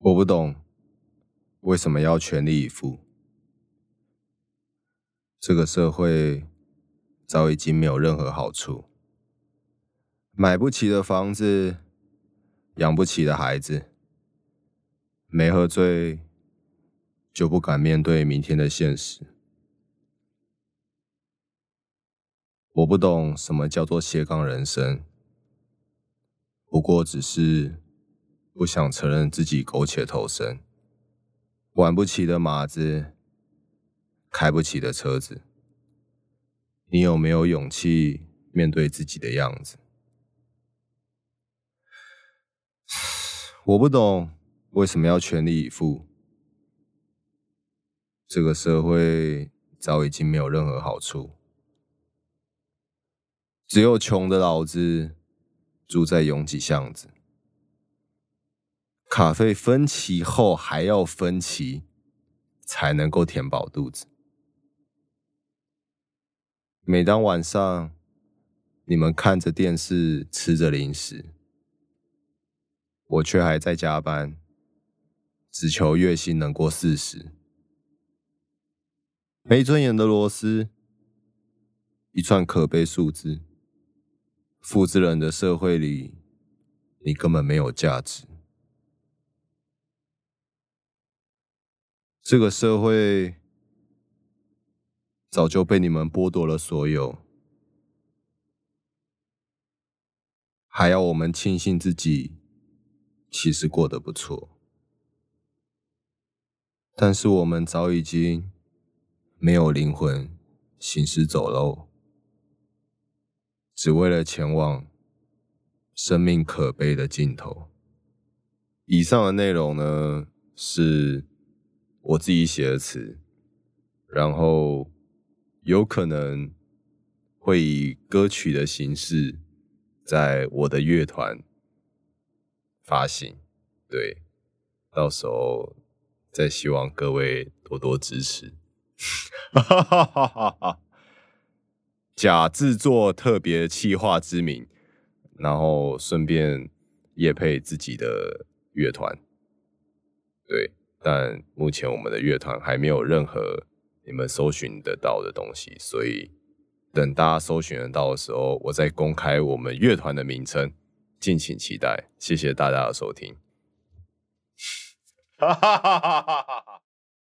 我不懂为什么要全力以赴。这个社会早已经没有任何好处，买不起的房子，养不起的孩子，没喝醉就不敢面对明天的现实。我不懂什么叫做斜杠人生，不过只是。不想承认自己苟且偷生，玩不起的马子，开不起的车子，你有没有勇气面对自己的样子？我不懂为什么要全力以赴。这个社会早已经没有任何好处，只有穷的老子住在拥挤巷子。卡费分期后还要分期，才能够填饱肚子。每当晚上，你们看着电视，吃着零食，我却还在加班，只求月薪能过四十。没尊严的螺丝，一串可悲数字，复制人的社会里，你根本没有价值。这个社会早就被你们剥夺了所有，还要我们庆幸自己其实过得不错，但是我们早已经没有灵魂，行尸走肉，只为了前往生命可悲的尽头。以上的内容呢是。我自己写的词，然后有可能会以歌曲的形式在我的乐团发行，对，到时候再希望各位多多支持。假制作特别企划之名，然后顺便也配自己的乐团，对。但目前我们的乐团还没有任何你们搜寻得到的东西，所以等大家搜寻得到的时候，我再公开我们乐团的名称，敬请期待。谢谢大家的收听。哈哈哈哈哈哈。